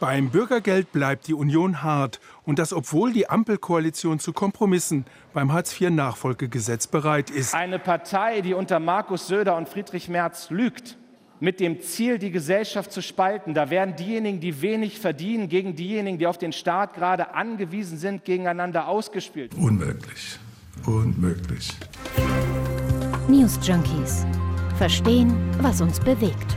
Beim Bürgergeld bleibt die Union hart und das obwohl die Ampelkoalition zu Kompromissen beim Hartz-IV-Nachfolgegesetz bereit ist. Eine Partei, die unter Markus Söder und Friedrich Merz lügt, mit dem Ziel, die Gesellschaft zu spalten. Da werden diejenigen, die wenig verdienen, gegen diejenigen, die auf den Staat gerade angewiesen sind, gegeneinander ausgespielt. Unmöglich. Unmöglich. News Junkies. Verstehen, was uns bewegt.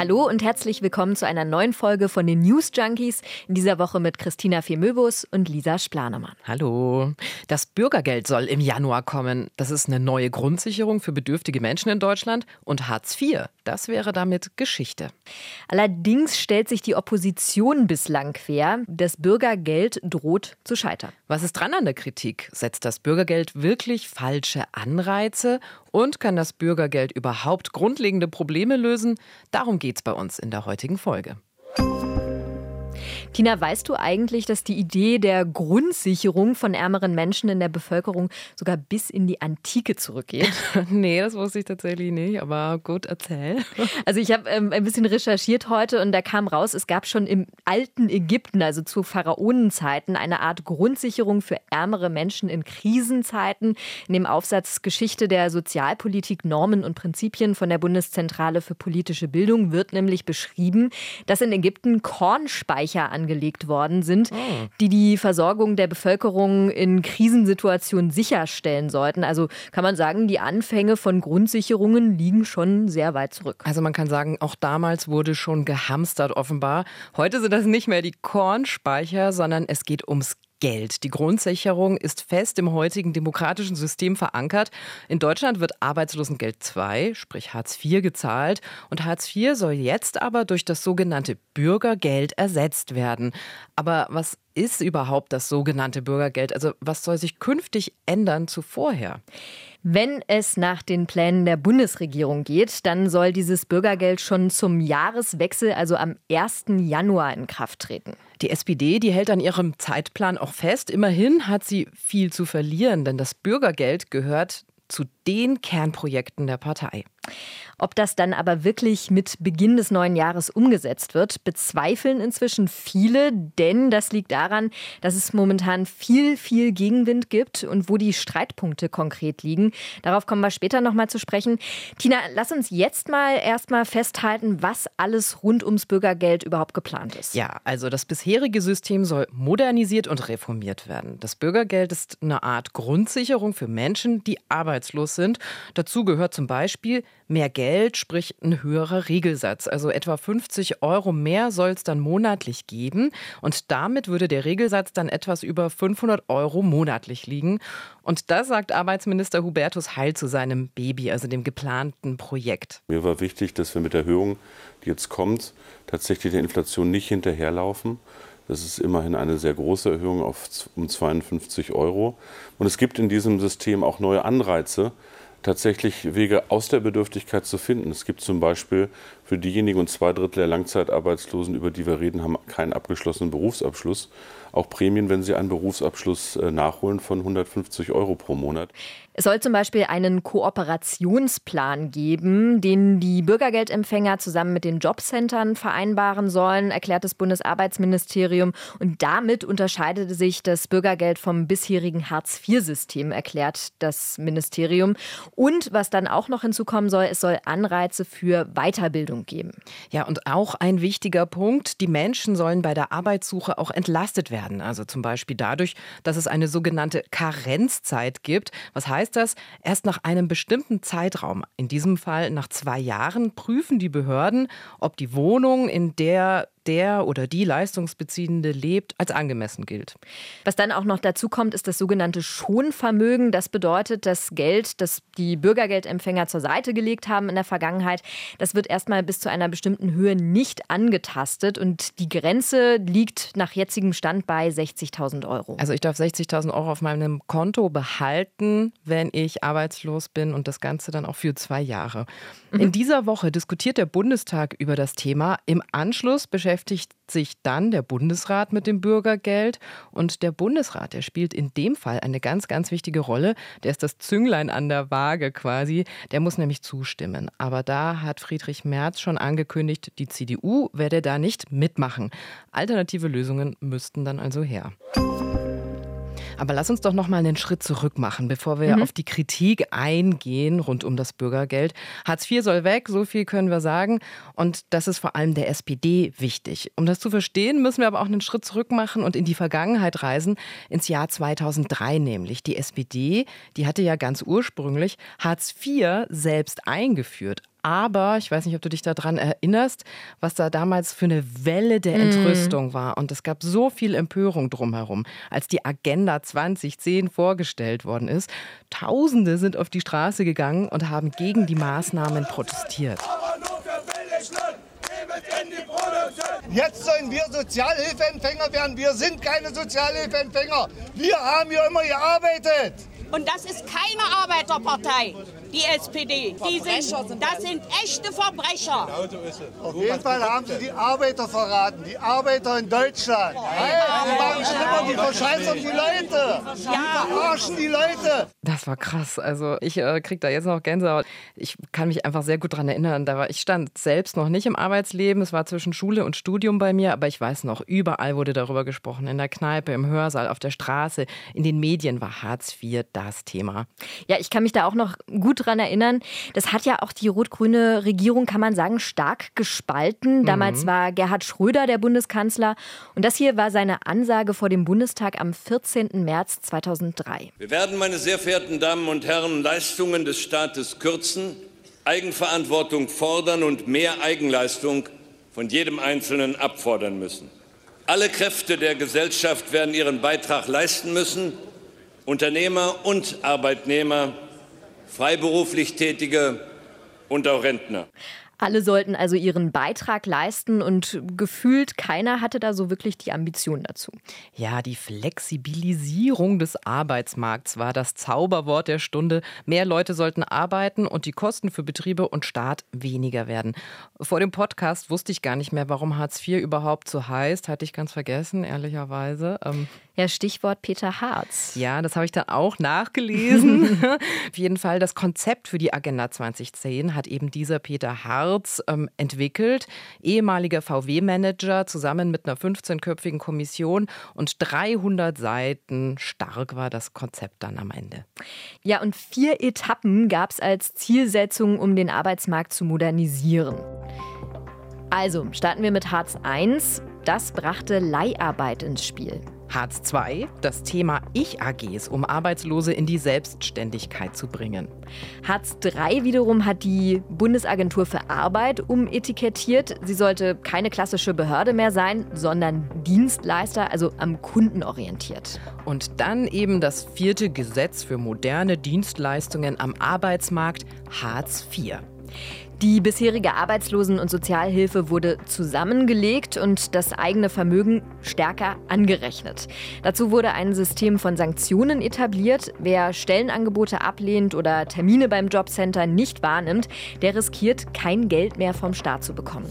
Hallo und herzlich willkommen zu einer neuen Folge von den News Junkies. In dieser Woche mit Christina Femöbus und Lisa Splanemann. Hallo. Das Bürgergeld soll im Januar kommen. Das ist eine neue Grundsicherung für bedürftige Menschen in Deutschland. Und Hartz IV, das wäre damit Geschichte. Allerdings stellt sich die Opposition bislang quer. Das Bürgergeld droht zu scheitern. Was ist dran an der Kritik? Setzt das Bürgergeld wirklich falsche Anreize? Und kann das Bürgergeld überhaupt grundlegende Probleme lösen? Darum geht es bei uns in der heutigen Folge. Tina, weißt du eigentlich, dass die Idee der Grundsicherung von ärmeren Menschen in der Bevölkerung sogar bis in die Antike zurückgeht? nee, das wusste ich tatsächlich nicht, aber gut, erzähl. Also ich habe ähm, ein bisschen recherchiert heute und da kam raus, es gab schon im alten Ägypten, also zu Pharaonenzeiten, eine Art Grundsicherung für ärmere Menschen in Krisenzeiten. In dem Aufsatz Geschichte der Sozialpolitik, Normen und Prinzipien von der Bundeszentrale für politische Bildung wird nämlich beschrieben, dass in Ägypten Kornspeicher angelegt worden sind, oh. die die Versorgung der Bevölkerung in Krisensituationen sicherstellen sollten. Also kann man sagen, die Anfänge von Grundsicherungen liegen schon sehr weit zurück. Also man kann sagen, auch damals wurde schon gehamstert offenbar. Heute sind das nicht mehr die Kornspeicher, sondern es geht ums Geld. Die Grundsicherung ist fest im heutigen demokratischen System verankert. In Deutschland wird Arbeitslosengeld II, sprich Hartz IV, gezahlt. Und Hartz IV soll jetzt aber durch das sogenannte Bürgergeld ersetzt werden. Aber was ist überhaupt das sogenannte Bürgergeld? Also was soll sich künftig ändern zu vorher? Wenn es nach den Plänen der Bundesregierung geht, dann soll dieses Bürgergeld schon zum Jahreswechsel, also am 1. Januar, in Kraft treten. Die SPD, die hält an ihrem Zeitplan auch fest. Immerhin hat sie viel zu verlieren, denn das Bürgergeld gehört zu den Kernprojekten der Partei. Ob das dann aber wirklich mit Beginn des neuen Jahres umgesetzt wird, bezweifeln inzwischen viele, denn das liegt daran, dass es momentan viel, viel Gegenwind gibt und wo die Streitpunkte konkret liegen. Darauf kommen wir später nochmal zu sprechen. Tina, lass uns jetzt mal erstmal festhalten, was alles rund ums Bürgergeld überhaupt geplant ist. Ja, also das bisherige System soll modernisiert und reformiert werden. Das Bürgergeld ist eine Art Grundsicherung für Menschen, die arbeitslos sind. Dazu gehört zum Beispiel mehr Geld, sprich ein höherer Regelsatz. Also etwa 50 Euro mehr soll es dann monatlich geben. Und damit würde der Regelsatz dann etwas über 500 Euro monatlich liegen. Und das sagt Arbeitsminister Hubertus Heil zu seinem Baby, also dem geplanten Projekt. Mir war wichtig, dass wir mit der Erhöhung, die jetzt kommt, tatsächlich der Inflation nicht hinterherlaufen. Das ist immerhin eine sehr große Erhöhung auf um 52 Euro. Und es gibt in diesem System auch neue Anreize, tatsächlich Wege aus der Bedürftigkeit zu finden. Es gibt zum Beispiel für diejenigen und zwei Drittel der Langzeitarbeitslosen, über die wir reden, haben keinen abgeschlossenen Berufsabschluss. Auch Prämien, wenn sie einen Berufsabschluss äh, nachholen, von 150 Euro pro Monat. Es soll zum Beispiel einen Kooperationsplan geben, den die Bürgergeldempfänger zusammen mit den Jobcentern vereinbaren sollen, erklärt das Bundesarbeitsministerium. Und damit unterscheidet sich das Bürgergeld vom bisherigen Hartz-IV-System, erklärt das Ministerium. Und was dann auch noch hinzukommen soll, es soll Anreize für Weiterbildung geben. Ja, und auch ein wichtiger Punkt, die Menschen sollen bei der Arbeitssuche auch entlastet werden. Also zum Beispiel dadurch, dass es eine sogenannte Karenzzeit gibt. Was heißt das, erst nach einem bestimmten Zeitraum, in diesem Fall nach zwei Jahren, prüfen die Behörden, ob die Wohnung, in der der oder die Leistungsbeziehende lebt, als angemessen gilt. Was dann auch noch dazu kommt, ist das sogenannte Schonvermögen. Das bedeutet, das Geld, das die Bürgergeldempfänger zur Seite gelegt haben in der Vergangenheit, das wird erstmal bis zu einer bestimmten Höhe nicht angetastet und die Grenze liegt nach jetzigem Stand bei 60.000 Euro. Also ich darf 60.000 Euro auf meinem Konto behalten, wenn ich arbeitslos bin und das Ganze dann auch für zwei Jahre. Mhm. In dieser Woche diskutiert der Bundestag über das Thema. Im Anschluss beschäftigt beschäftigt sich dann der Bundesrat mit dem Bürgergeld. Und der Bundesrat, der spielt in dem Fall eine ganz, ganz wichtige Rolle. Der ist das Zünglein an der Waage quasi. Der muss nämlich zustimmen. Aber da hat Friedrich Merz schon angekündigt, die CDU werde da nicht mitmachen. Alternative Lösungen müssten dann also her. Aber lass uns doch noch mal einen Schritt zurück machen, bevor wir mhm. auf die Kritik eingehen rund um das Bürgergeld. Hartz IV soll weg, so viel können wir sagen. Und das ist vor allem der SPD wichtig. Um das zu verstehen, müssen wir aber auch einen Schritt zurück machen und in die Vergangenheit reisen, ins Jahr 2003 nämlich. Die SPD, die hatte ja ganz ursprünglich Hartz IV selbst eingeführt. Aber ich weiß nicht, ob du dich daran erinnerst, was da damals für eine Welle der mhm. Entrüstung mm. war. Und es gab so viel Empörung drumherum, als die Agenda 2010 vorgestellt worden ist. Tausende sind auf die Straße gegangen und haben gegen die Maßnahmen protestiert. Jetzt sollen wir Sozialhilfeempfänger werden. Wir sind keine Sozialhilfeempfänger. Wir haben hier immer gearbeitet. Und das ist keine Arbeiterpartei die SPD. Die sind, das sind echte Verbrecher. Auf jeden Fall haben sie die Arbeiter verraten, die Arbeiter in Deutschland. die machen schlimmer, die verscheißern die Leute. Die verarschen die Leute. Das war krass. Also ich äh, kriege da jetzt noch Gänsehaut. Ich kann mich einfach sehr gut daran erinnern. Da war, ich stand selbst noch nicht im Arbeitsleben. Es war zwischen Schule und Studium bei mir, aber ich weiß noch, überall wurde darüber gesprochen. In der Kneipe, im Hörsaal, auf der Straße, in den Medien war Hartz IV das Thema. Ja, ich kann mich da auch noch gut dran erinnern. Das hat ja auch die rot-grüne Regierung, kann man sagen, stark gespalten. Damals mhm. war Gerhard Schröder der Bundeskanzler. Und das hier war seine Ansage vor dem Bundestag am 14. März 2003. Wir werden, meine sehr verehrten Damen und Herren, Leistungen des Staates kürzen, Eigenverantwortung fordern und mehr Eigenleistung von jedem Einzelnen abfordern müssen. Alle Kräfte der Gesellschaft werden ihren Beitrag leisten müssen. Unternehmer und Arbeitnehmer freiberuflich Tätige und auch Rentner. Alle sollten also ihren Beitrag leisten und gefühlt keiner hatte da so wirklich die Ambition dazu. Ja, die Flexibilisierung des Arbeitsmarkts war das Zauberwort der Stunde. Mehr Leute sollten arbeiten und die Kosten für Betriebe und Staat weniger werden. Vor dem Podcast wusste ich gar nicht mehr, warum Hartz IV überhaupt so heißt. Hatte ich ganz vergessen, ehrlicherweise. Ähm ja, Stichwort Peter Harz. Ja, das habe ich dann auch nachgelesen. Auf jeden Fall, das Konzept für die Agenda 2010 hat eben dieser Peter Harz ähm, entwickelt. Ehemaliger VW-Manager zusammen mit einer 15-köpfigen Kommission und 300 Seiten stark war das Konzept dann am Ende. Ja, und vier Etappen gab es als Zielsetzung, um den Arbeitsmarkt zu modernisieren. Also starten wir mit Hartz I. Das brachte Leiharbeit ins Spiel. Hartz II, das Thema Ich-AGs, um Arbeitslose in die Selbstständigkeit zu bringen. Hartz III wiederum hat die Bundesagentur für Arbeit umetikettiert. Sie sollte keine klassische Behörde mehr sein, sondern Dienstleister, also am Kunden orientiert. Und dann eben das vierte Gesetz für moderne Dienstleistungen am Arbeitsmarkt, Hartz IV. Die bisherige Arbeitslosen- und Sozialhilfe wurde zusammengelegt und das eigene Vermögen stärker angerechnet. Dazu wurde ein System von Sanktionen etabliert. Wer Stellenangebote ablehnt oder Termine beim Jobcenter nicht wahrnimmt, der riskiert, kein Geld mehr vom Staat zu bekommen.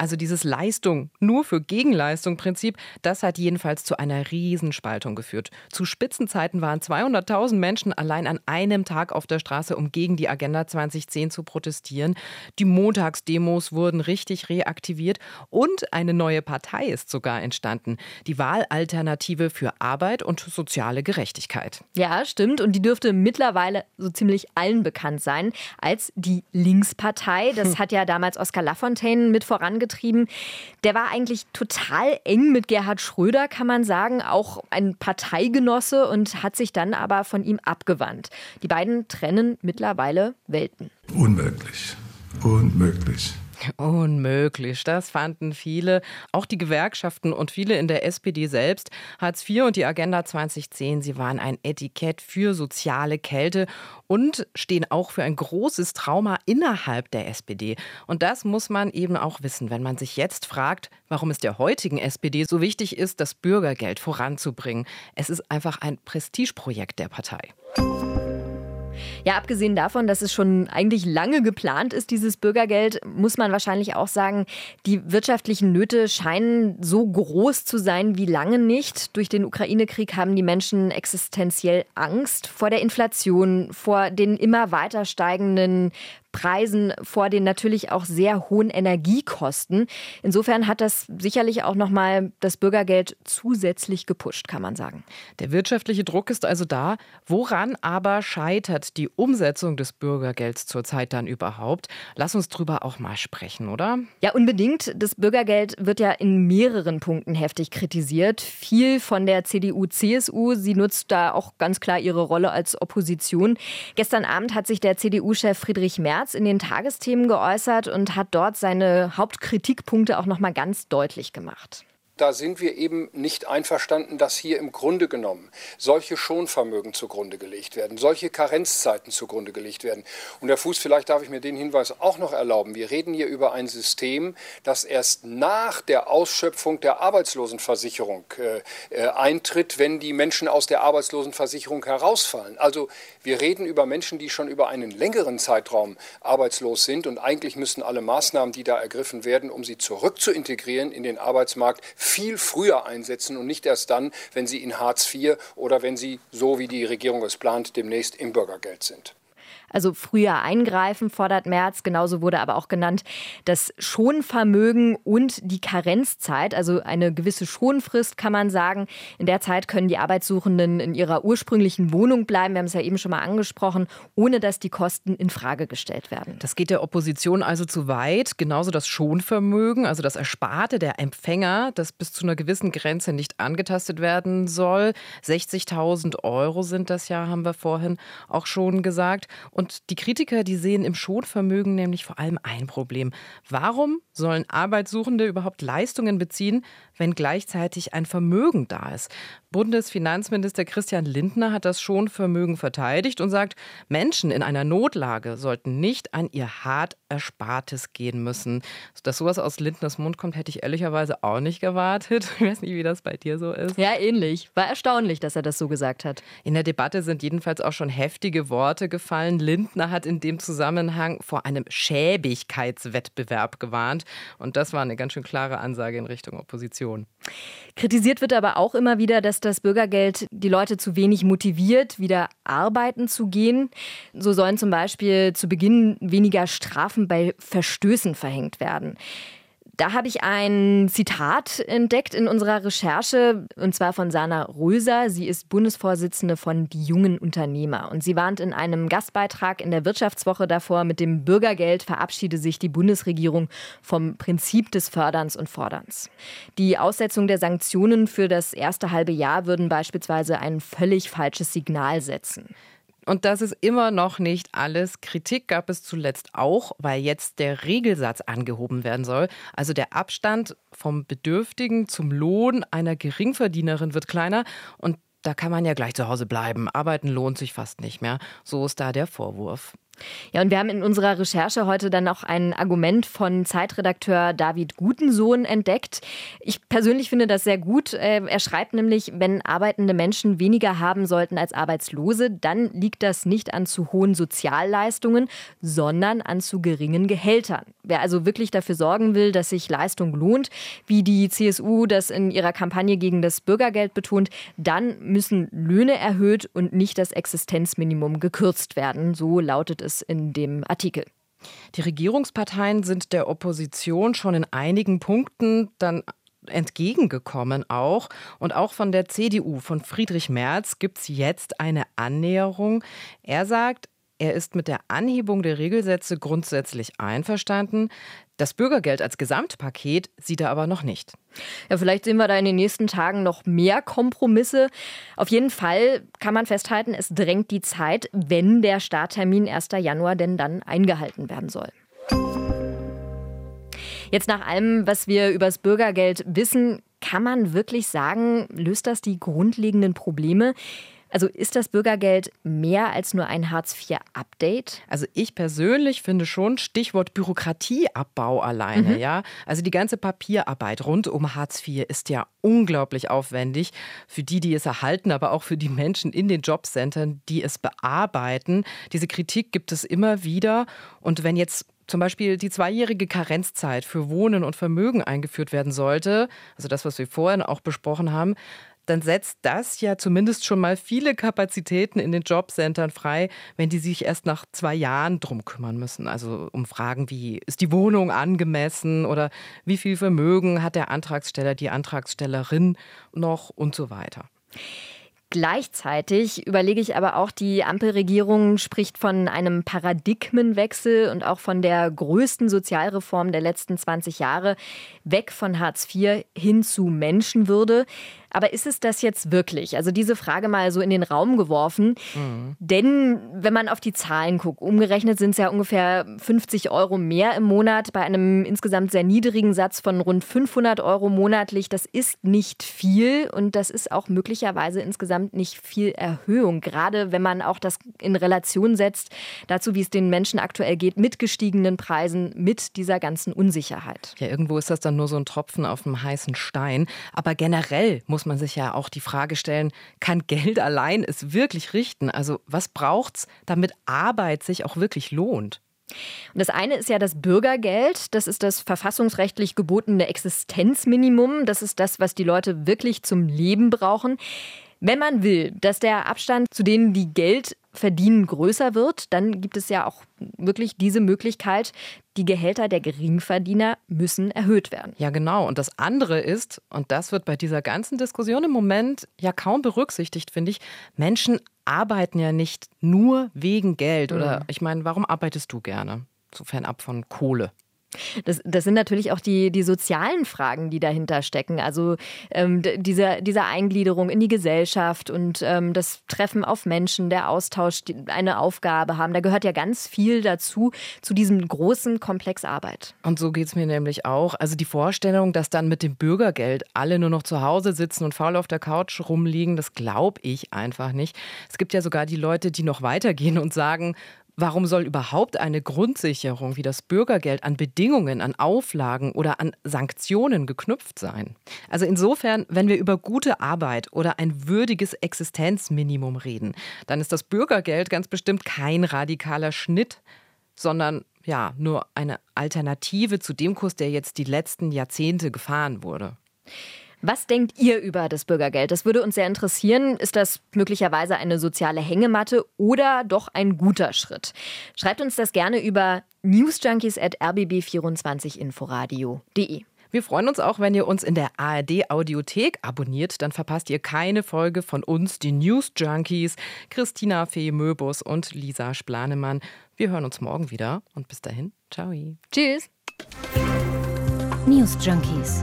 Also dieses Leistung nur für Gegenleistung Prinzip, das hat jedenfalls zu einer Riesenspaltung geführt. Zu Spitzenzeiten waren 200.000 Menschen allein an einem Tag auf der Straße, um gegen die Agenda 2010 zu protestieren. Die Montagsdemos wurden richtig reaktiviert und eine neue Partei ist sogar entstanden. Die Wahlalternative für Arbeit und soziale Gerechtigkeit. Ja, stimmt. Und die dürfte mittlerweile so ziemlich allen bekannt sein als die Linkspartei. Das hat ja damals Oskar Lafontaine mit vorangetragen getrieben. Der war eigentlich total eng mit Gerhard Schröder, kann man sagen, auch ein Parteigenosse und hat sich dann aber von ihm abgewandt. Die beiden trennen mittlerweile Welten. Unmöglich. Unmöglich. Unmöglich, das fanden viele, auch die Gewerkschaften und viele in der SPD selbst. Hartz IV und die Agenda 2010, sie waren ein Etikett für soziale Kälte und stehen auch für ein großes Trauma innerhalb der SPD. Und das muss man eben auch wissen, wenn man sich jetzt fragt, warum es der heutigen SPD so wichtig ist, das Bürgergeld voranzubringen. Es ist einfach ein Prestigeprojekt der Partei. Ja, abgesehen davon, dass es schon eigentlich lange geplant ist, dieses Bürgergeld, muss man wahrscheinlich auch sagen, die wirtschaftlichen Nöte scheinen so groß zu sein wie lange nicht. Durch den Ukraine-Krieg haben die Menschen existenziell Angst vor der Inflation, vor den immer weiter steigenden Preisen, vor den natürlich auch sehr hohen Energiekosten. Insofern hat das sicherlich auch noch mal das Bürgergeld zusätzlich gepusht, kann man sagen. Der wirtschaftliche Druck ist also da. Woran aber scheitert die Umsetzung des Bürgergelds zurzeit dann überhaupt? Lass uns drüber auch mal sprechen, oder? Ja, unbedingt. Das Bürgergeld wird ja in mehreren Punkten heftig kritisiert. Viel von der CDU, CSU. Sie nutzt da auch ganz klar ihre Rolle als Opposition. Gestern Abend hat sich der CDU-Chef Friedrich Merz Merz in den Tagesthemen geäußert und hat dort seine Hauptkritikpunkte auch noch mal ganz deutlich gemacht da sind wir eben nicht einverstanden, dass hier im Grunde genommen solche Schonvermögen zugrunde gelegt werden, solche Karenzzeiten zugrunde gelegt werden. Und Herr Fuß, vielleicht darf ich mir den Hinweis auch noch erlauben. Wir reden hier über ein System, das erst nach der Ausschöpfung der Arbeitslosenversicherung äh, äh, eintritt, wenn die Menschen aus der Arbeitslosenversicherung herausfallen. Also wir reden über Menschen, die schon über einen längeren Zeitraum arbeitslos sind und eigentlich müssen alle Maßnahmen, die da ergriffen werden, um sie zurück zu integrieren in den Arbeitsmarkt, viel früher einsetzen und nicht erst dann, wenn sie in Hartz IV oder wenn sie, so wie die Regierung es plant, demnächst im Bürgergeld sind also früher eingreifen, fordert Merz. Genauso wurde aber auch genannt das Schonvermögen und die Karenzzeit, also eine gewisse Schonfrist, kann man sagen. In der Zeit können die Arbeitssuchenden in ihrer ursprünglichen Wohnung bleiben. Wir haben es ja eben schon mal angesprochen, ohne dass die Kosten in Frage gestellt werden. Das geht der Opposition also zu weit. Genauso das Schonvermögen, also das Ersparte der Empfänger, das bis zu einer gewissen Grenze nicht angetastet werden soll. 60.000 Euro sind das ja, haben wir vorhin auch schon gesagt. Die Kritiker, die sehen im Schonvermögen nämlich vor allem ein Problem. Warum sollen Arbeitssuchende überhaupt Leistungen beziehen, wenn gleichzeitig ein Vermögen da ist? Bundesfinanzminister Christian Lindner hat das Schonvermögen verteidigt und sagt, Menschen in einer Notlage sollten nicht an ihr hart Erspartes gehen müssen. Dass sowas aus Lindners Mund kommt, hätte ich ehrlicherweise auch nicht gewartet. Ich weiß nicht, wie das bei dir so ist. Ja, ähnlich. War erstaunlich, dass er das so gesagt hat. In der Debatte sind jedenfalls auch schon heftige Worte gefallen. Lindner hat in dem Zusammenhang vor einem Schäbigkeitswettbewerb gewarnt. Und das war eine ganz schön klare Ansage in Richtung Opposition. Kritisiert wird aber auch immer wieder, dass das Bürgergeld die Leute zu wenig motiviert, wieder arbeiten zu gehen. So sollen zum Beispiel zu Beginn weniger Strafen bei Verstößen verhängt werden. Da habe ich ein Zitat entdeckt in unserer Recherche, und zwar von Sana Röser. Sie ist Bundesvorsitzende von Die Jungen Unternehmer. Und sie warnt in einem Gastbeitrag in der Wirtschaftswoche davor, mit dem Bürgergeld verabschiede sich die Bundesregierung vom Prinzip des Förderns und Forderns. Die Aussetzung der Sanktionen für das erste halbe Jahr würden beispielsweise ein völlig falsches Signal setzen. Und das ist immer noch nicht alles. Kritik gab es zuletzt auch, weil jetzt der Regelsatz angehoben werden soll. Also der Abstand vom Bedürftigen zum Lohn einer Geringverdienerin wird kleiner und da kann man ja gleich zu Hause bleiben. Arbeiten lohnt sich fast nicht mehr. So ist da der Vorwurf. Ja, und wir haben in unserer Recherche heute dann auch ein Argument von Zeitredakteur David Gutensohn entdeckt. Ich persönlich finde das sehr gut. Äh, er schreibt nämlich, wenn arbeitende Menschen weniger haben sollten als Arbeitslose, dann liegt das nicht an zu hohen Sozialleistungen, sondern an zu geringen Gehältern. Wer also wirklich dafür sorgen will, dass sich Leistung lohnt, wie die CSU das in ihrer Kampagne gegen das Bürgergeld betont, dann müssen Löhne erhöht und nicht das Existenzminimum gekürzt werden. So lautet es es in dem Artikel. Die Regierungsparteien sind der Opposition schon in einigen Punkten dann entgegengekommen auch. Und auch von der CDU, von Friedrich Merz, gibt es jetzt eine Annäherung. Er sagt, er ist mit der Anhebung der Regelsätze grundsätzlich einverstanden. Das Bürgergeld als Gesamtpaket sieht er aber noch nicht. Ja, vielleicht sehen wir da in den nächsten Tagen noch mehr Kompromisse. Auf jeden Fall kann man festhalten, es drängt die Zeit, wenn der Starttermin 1. Januar denn dann eingehalten werden soll. Jetzt nach allem, was wir über das Bürgergeld wissen, kann man wirklich sagen, löst das die grundlegenden Probleme? Also ist das Bürgergeld mehr als nur ein Hartz-IV-Update? Also ich persönlich finde schon Stichwort Bürokratieabbau alleine, mhm. ja. Also die ganze Papierarbeit rund um Hartz IV ist ja unglaublich aufwendig für die, die es erhalten, aber auch für die Menschen in den Jobcentern, die es bearbeiten. Diese Kritik gibt es immer wieder. Und wenn jetzt zum Beispiel die zweijährige Karenzzeit für Wohnen und Vermögen eingeführt werden sollte, also das, was wir vorhin auch besprochen haben, dann setzt das ja zumindest schon mal viele Kapazitäten in den Jobcentern frei, wenn die sich erst nach zwei Jahren drum kümmern müssen. Also um Fragen wie, ist die Wohnung angemessen oder wie viel Vermögen hat der Antragsteller, die Antragstellerin noch und so weiter. Gleichzeitig überlege ich aber auch, die Ampelregierung spricht von einem Paradigmenwechsel und auch von der größten Sozialreform der letzten 20 Jahre, weg von Hartz IV hin zu Menschenwürde. Aber ist es das jetzt wirklich? Also diese Frage mal so in den Raum geworfen. Mhm. Denn wenn man auf die Zahlen guckt, umgerechnet sind es ja ungefähr 50 Euro mehr im Monat bei einem insgesamt sehr niedrigen Satz von rund 500 Euro monatlich. Das ist nicht viel und das ist auch möglicherweise insgesamt nicht viel Erhöhung. Gerade wenn man auch das in Relation setzt dazu, wie es den Menschen aktuell geht, mit gestiegenen Preisen, mit dieser ganzen Unsicherheit. Ja, irgendwo ist das dann nur so ein Tropfen auf dem heißen Stein. Aber generell muss muss man sich ja auch die Frage stellen, kann Geld allein es wirklich richten? Also was braucht es, damit Arbeit sich auch wirklich lohnt? Und das eine ist ja das Bürgergeld. Das ist das verfassungsrechtlich gebotene Existenzminimum. Das ist das, was die Leute wirklich zum Leben brauchen. Wenn man will, dass der Abstand zu denen, die Geld verdienen, größer wird, dann gibt es ja auch wirklich diese Möglichkeit, die Gehälter der Geringverdiener müssen erhöht werden. Ja, genau. Und das andere ist, und das wird bei dieser ganzen Diskussion im Moment ja kaum berücksichtigt, finde ich, Menschen arbeiten ja nicht nur wegen Geld. Oder mhm. ich meine, warum arbeitest du gerne? So fernab von Kohle. Das, das sind natürlich auch die, die sozialen Fragen, die dahinter stecken. Also ähm, diese, diese Eingliederung in die Gesellschaft und ähm, das Treffen auf Menschen, der Austausch, die eine Aufgabe haben. Da gehört ja ganz viel dazu, zu diesem großen Komplex Arbeit. Und so geht es mir nämlich auch. Also die Vorstellung, dass dann mit dem Bürgergeld alle nur noch zu Hause sitzen und faul auf der Couch rumliegen, das glaube ich einfach nicht. Es gibt ja sogar die Leute, die noch weitergehen und sagen, Warum soll überhaupt eine Grundsicherung wie das Bürgergeld an Bedingungen, an Auflagen oder an Sanktionen geknüpft sein? Also insofern, wenn wir über gute Arbeit oder ein würdiges Existenzminimum reden, dann ist das Bürgergeld ganz bestimmt kein radikaler Schnitt, sondern ja, nur eine Alternative zu dem Kurs, der jetzt die letzten Jahrzehnte gefahren wurde. Was denkt ihr über das Bürgergeld? Das würde uns sehr interessieren. Ist das möglicherweise eine soziale Hängematte oder doch ein guter Schritt? Schreibt uns das gerne über newsjunkies at rbb24inforadio.de. Wir freuen uns auch, wenn ihr uns in der ARD Audiothek abonniert. Dann verpasst ihr keine Folge von uns, die News Junkies, Christina Fee Möbus und Lisa Splanemann. Wir hören uns morgen wieder und bis dahin, ciao. Tschüss. News Junkies